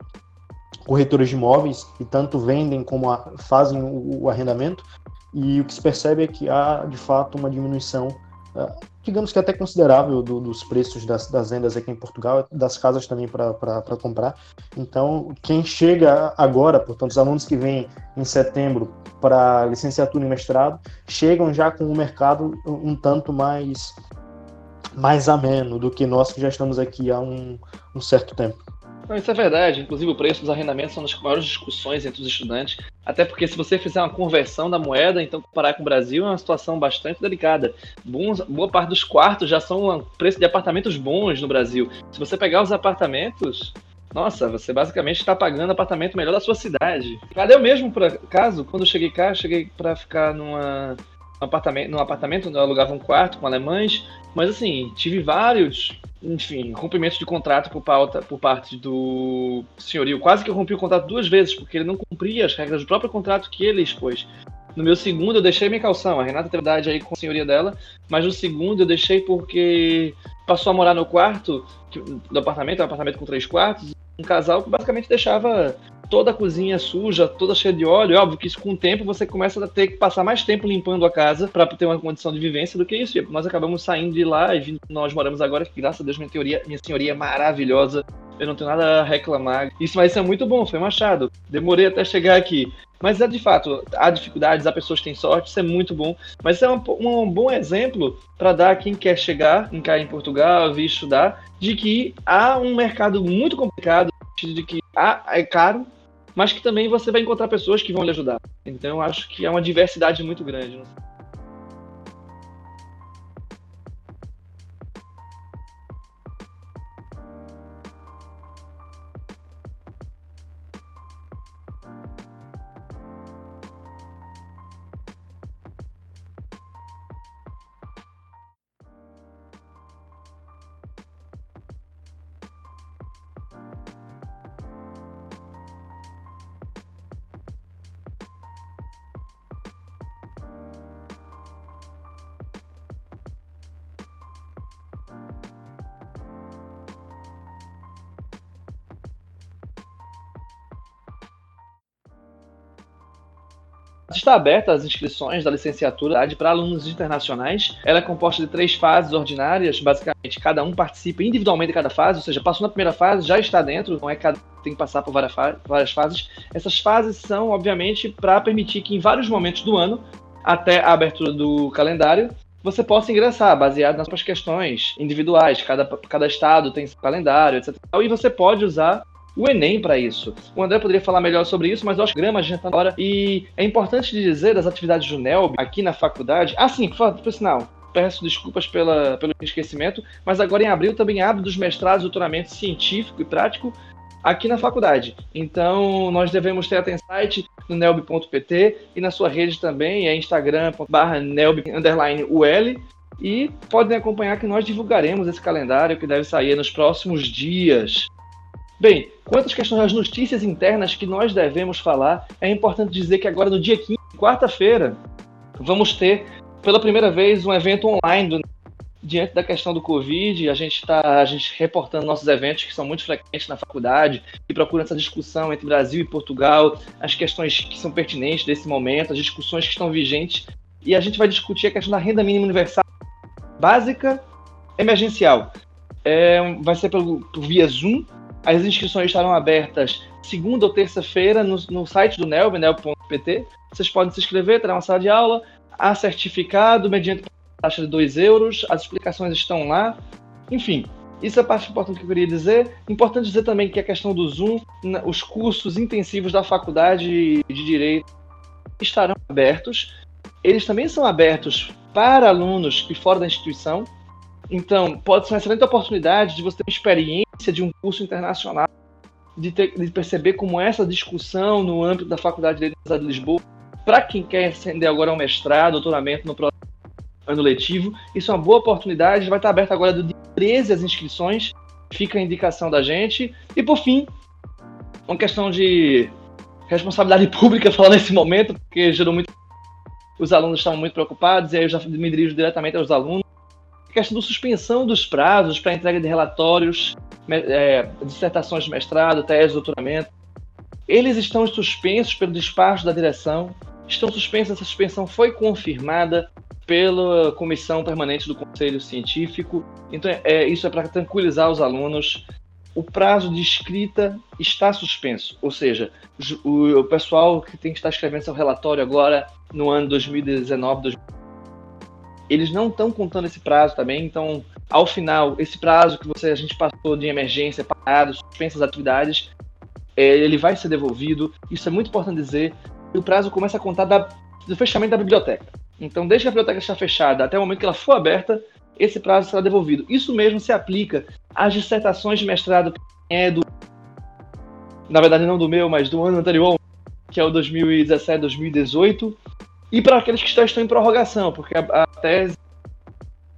corretores de imóveis e tanto vendem como a, fazem o, o, arrendamento e o que se percebe é que há de fato uma diminuição uh, digamos que até considerável do, dos preços das, das vendas aqui em Portugal, das casas também para comprar. Então, quem chega agora, portanto, os alunos que vêm em setembro para licenciatura e mestrado, chegam já com o mercado um tanto mais mais ameno do que nós que já estamos aqui há um, um certo tempo.
Não, isso é verdade. Inclusive, o preço dos arrendamentos são uma das maiores discussões entre os estudantes. Até porque, se você fizer uma conversão da moeda, então comparar com o Brasil é uma situação bastante delicada. Bons, boa parte dos quartos já são preço de apartamentos bons no Brasil. Se você pegar os apartamentos, nossa, você basicamente está pagando apartamento melhor da sua cidade. Cadê eu mesmo, por acaso, quando eu cheguei cá, cheguei para ficar numa, num apartamento, num apartamento, eu alugava um quarto com alemães, mas assim, tive vários enfim, rompimento de contrato por, pauta, por parte do senhorio. Quase que eu rompi o contrato duas vezes, porque ele não cumpria as regras do próprio contrato que ele expôs. No meu segundo, eu deixei minha calção. A Renata tem aí com a senhoria dela, mas no segundo eu deixei porque passou a morar no quarto do apartamento, é um apartamento com três quartos. um casal que basicamente deixava toda a cozinha suja, toda cheia de óleo. É óbvio que isso com o tempo você começa a ter que passar mais tempo limpando a casa para ter uma condição de vivência do que isso. E nós acabamos saindo de lá e nós moramos agora, que graças a Deus minha teoria, minha senhoria é maravilhosa. Eu não tenho nada a reclamar. Isso vai ser muito bom, foi machado. Demorei até chegar aqui. Mas é de fato, há dificuldades, há pessoas que têm sorte, isso é muito bom. Mas é um, um bom exemplo para dar a quem quer chegar, em cá em Portugal, vir estudar, de que há um mercado muito complicado, de que há, é caro, mas que também você vai encontrar pessoas que vão lhe ajudar. Então eu acho que é uma diversidade muito grande. Aberta as inscrições da licenciatura para alunos internacionais. Ela é composta de três fases ordinárias, basicamente cada um participa individualmente de cada fase, ou seja, passou na primeira fase, já está dentro, não é cada tem que passar por várias, várias fases. Essas fases são, obviamente, para permitir que em vários momentos do ano, até a abertura do calendário, você possa ingressar, baseado nas suas questões individuais. Cada, cada estado tem seu calendário, etc. E você pode usar o Enem para isso. O André poderia falar melhor sobre isso, mas eu acho que grama a gente tá na hora. E é importante dizer das atividades do NELB aqui na faculdade. Ah, sim, por, sinal, peço desculpas pela, pelo esquecimento, mas agora em abril também abre dos mestrados, doutoramento científico e prático aqui na faculdade. Então, nós devemos ter até site no nelb.pt e na sua rede também, é instagram.barra nelb_ul e podem acompanhar que nós divulgaremos esse calendário que deve sair nos próximos dias. Bem, quanto às questões das notícias internas que nós devemos falar, é importante dizer que agora no dia 15, quarta-feira, vamos ter pela primeira vez um evento online do, diante da questão do Covid. A gente está a gente reportando nossos eventos que são muito frequentes na faculdade e procurando essa discussão entre Brasil e Portugal, as questões que são pertinentes desse momento, as discussões que estão vigentes. E a gente vai discutir a questão da renda mínima universal básica emergencial. É, vai ser pelo, por via Zoom as inscrições estarão abertas segunda ou terça-feira no, no, site do NELB, nelb.pt. Vocês podem se inscrever, terá uma sala de aula, há certificado mediante taxa de 2 euros, as explicações estão lá. Enfim, isso é a parte importante que eu queria dizer. Importante dizer também que a questão do Zoom, os cursos intensivos da faculdade de Direito estarão abertos. Eles também são abertos para alunos que fora da instituição. Então, pode ser uma excelente oportunidade de você ter experiência de um curso internacional, de, ter, de perceber como essa discussão no âmbito da Faculdade de Letras de Lisboa, para quem quer ascender agora ao mestrado, doutoramento no próximo ano letivo, isso é uma boa oportunidade. Vai estar aberto agora do dia 13 as inscrições, fica a indicação da gente. E por fim, uma questão de responsabilidade pública falar nesse momento, porque gerou muito. Os alunos estavam muito preocupados, e aí eu já me dirijo diretamente aos alunos questão da suspensão dos prazos para entrega de relatórios, é, dissertações de mestrado, tese, doutoramento. Eles estão suspensos pelo despacho da direção, estão suspensos, essa suspensão foi confirmada pela comissão permanente do Conselho Científico. Então, é, isso é para tranquilizar os alunos. O prazo de escrita está suspenso, ou seja, o, o pessoal que tem que estar escrevendo seu relatório agora no ano 2019, 2020 eles não estão contando esse prazo também, então, ao final, esse prazo que você a gente passou de emergência, parado, suspensas atividades, é, ele vai ser devolvido. Isso é muito importante dizer. E o prazo começa a contar da, do fechamento da biblioteca. Então, desde que a biblioteca está fechada até o momento que ela for aberta, esse prazo será devolvido. Isso mesmo se aplica às dissertações de mestrado é do. Na verdade, não do meu, mas do ano anterior, que é o 2017, 2018 e para aqueles que estão, estão em prorrogação, porque a, a tese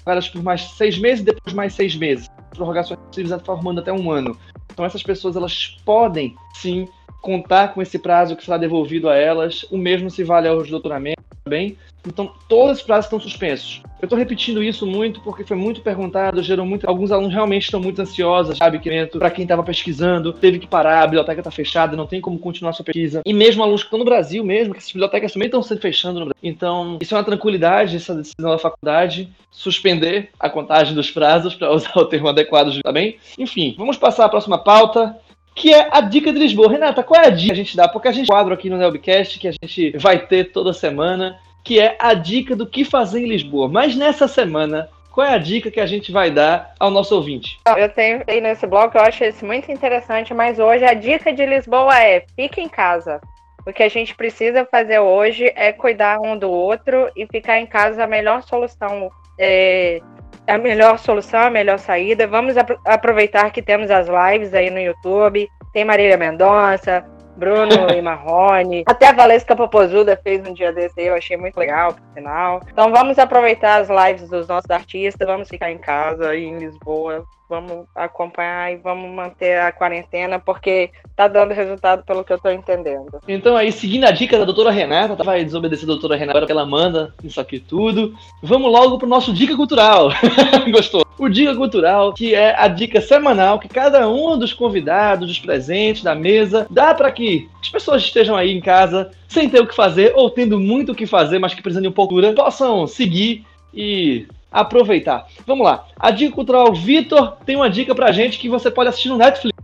várias por mais seis meses, depois mais seis meses. Prorrogações possíveis formando até um ano. Então essas pessoas elas podem sim contar com esse prazo que será devolvido a elas. O mesmo se vale aos doutoramentos. bem? Então, todos esses prazos estão suspensos. Eu estou repetindo isso muito porque foi muito perguntado, gerou muito. Alguns alunos realmente estão muito ansiosos, sabe? Para quem estava pesquisando, teve que parar, a biblioteca está fechada, não tem como continuar sua pesquisa. E mesmo alunos que estão no Brasil mesmo, que essas bibliotecas também estão se fechando no Brasil. Então, isso é uma tranquilidade, essa decisão da faculdade, suspender a contagem dos prazos, para usar o termo adequado também. Enfim, vamos passar à próxima pauta que é a dica de Lisboa. Renata, qual é a dica que a gente dá? Porque a gente quadro aqui no Nelbcast que a gente vai ter toda semana, que é a dica do que fazer em Lisboa. Mas nessa semana, qual é a dica que a gente vai dar ao nosso ouvinte?
Eu tenho aí nesse bloco, eu acho isso muito interessante, mas hoje a dica de Lisboa é fique em casa. O que a gente precisa fazer hoje é cuidar um do outro e ficar em casa a melhor solução. É, a melhor solução, a melhor saída. Vamos aproveitar que temos as lives aí no YouTube. Tem Marília Mendonça, Bruno e Marrone. Até a Valesca Popozuda fez um dia desse aí, eu achei muito legal, por sinal. Então vamos aproveitar as lives dos nossos artistas, vamos ficar em casa aí em Lisboa, vamos acompanhar e vamos manter a quarentena, porque tá dando resultado pelo que eu tô entendendo.
Então aí, seguindo a dica da doutora Renata, tá? vai desobedecer a doutora Renata agora que ela manda isso aqui tudo. Vamos logo pro nosso Dica Cultural. Gostou? O Dica Cultural, que é a dica semanal que cada um dos convidados, dos presentes, da mesa, dá para que as pessoas estejam aí em casa sem ter o que fazer ou tendo muito o que fazer, mas que precisam de um pouco de possam seguir e aproveitar. Vamos lá. A dica cultural Vitor tem uma dica pra gente que você pode assistir no Netflix.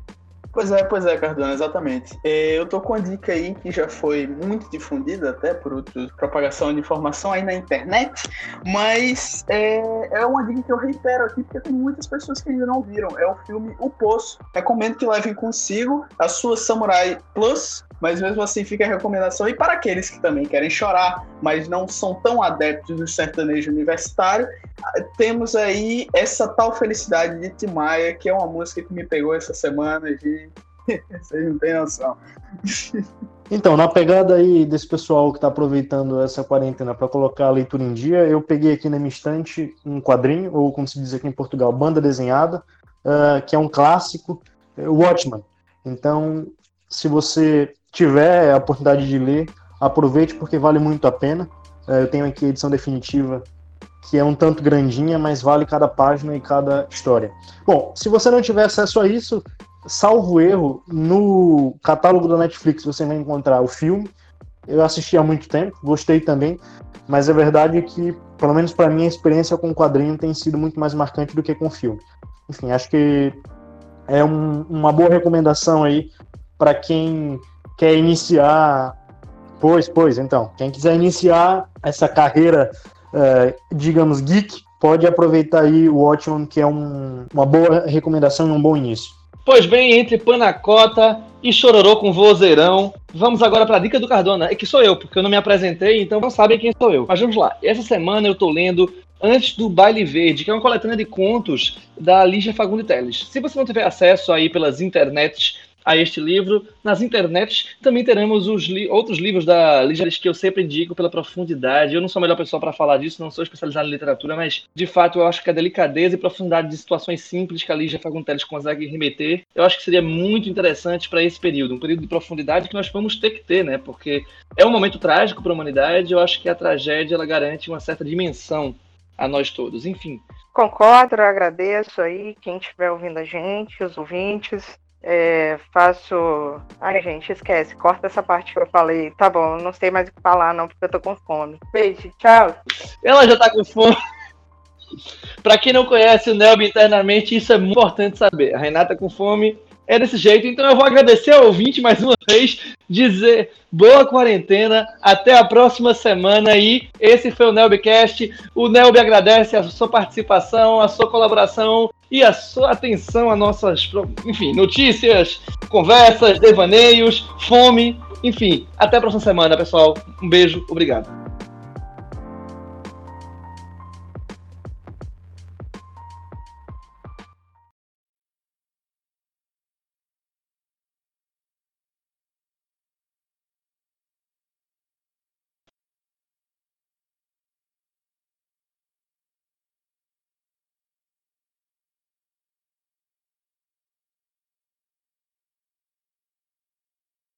Pois é, pois é, Cardona, exatamente. É, eu tô com uma dica aí que já foi muito difundida até por outros, propagação de informação aí na internet, mas é, é uma dica que eu reitero aqui porque tem muitas pessoas que ainda não viram. É o filme O Poço. Recomendo que levem consigo a sua Samurai Plus, mas mesmo assim fica a recomendação. E para aqueles que também querem chorar, mas não são tão adeptos do sertanejo universitário, temos aí essa tal felicidade de Timaya, que é uma música que me pegou essa semana, gente. Vocês não têm noção.
Então, na pegada aí desse pessoal que está aproveitando essa quarentena para colocar a leitura em dia, eu peguei aqui na minha estante um quadrinho, ou como se diz aqui em Portugal, banda desenhada, uh, que é um clássico, Watchman. Então, se você tiver a oportunidade de ler, aproveite porque vale muito a pena. É, eu tenho aqui a edição definitiva, que é um tanto grandinha, mas vale cada página e cada história. Bom, se você não tiver acesso a isso, salvo erro, no catálogo da Netflix você vai encontrar o filme. Eu assisti há muito tempo, gostei também, mas é verdade que, pelo menos para mim, a experiência com o quadrinho tem sido muito mais marcante do que com o filme. Enfim, acho que é um, uma boa recomendação aí para quem quer iniciar. Pois, pois, então, quem quiser iniciar essa carreira, é, digamos, geek, pode aproveitar aí o Watchman, que é um, uma boa recomendação e um bom início.
Pois bem, entre Panacota e Chororô com Vozeirão, vamos agora para a dica do Cardona. É que sou eu, porque eu não me apresentei, então não sabem quem sou eu. Mas vamos lá. Essa semana eu estou lendo Antes do Baile Verde, que é uma coletânea de contos da Lígia Fagundes Teles. Se você não tiver acesso aí pelas internets a este livro. Nas internets também teremos os li outros livros da Lígia que eu sempre indico pela profundidade. Eu não sou a melhor pessoa para falar disso, não sou especializado em literatura, mas de fato eu acho que a delicadeza e profundidade de situações simples que a Lígia Fagundes consegue remeter, eu acho que seria muito interessante para esse período, um período de profundidade que nós vamos ter que ter, né? Porque é um momento trágico para a humanidade, eu acho que a tragédia ela garante uma certa dimensão a nós todos. Enfim,
Concordo, agradeço aí quem estiver ouvindo a gente, os ouvintes. É, faço. Ai, gente, esquece. Corta essa parte que eu falei. Tá bom, não sei mais o que falar, não, porque eu tô com fome. Beijo, tchau.
Ela já tá com fome. Para quem não conhece o Nelby internamente, isso é muito importante saber. A Renata com fome é desse jeito. Então eu vou agradecer ao ouvinte mais uma vez, dizer boa quarentena, até a próxima semana aí. Esse foi o Nelbycast. O Nelby agradece a sua participação, a sua colaboração e a sua atenção a nossas, enfim, notícias, conversas, devaneios, fome, enfim. Até a próxima semana, pessoal. Um beijo, obrigado.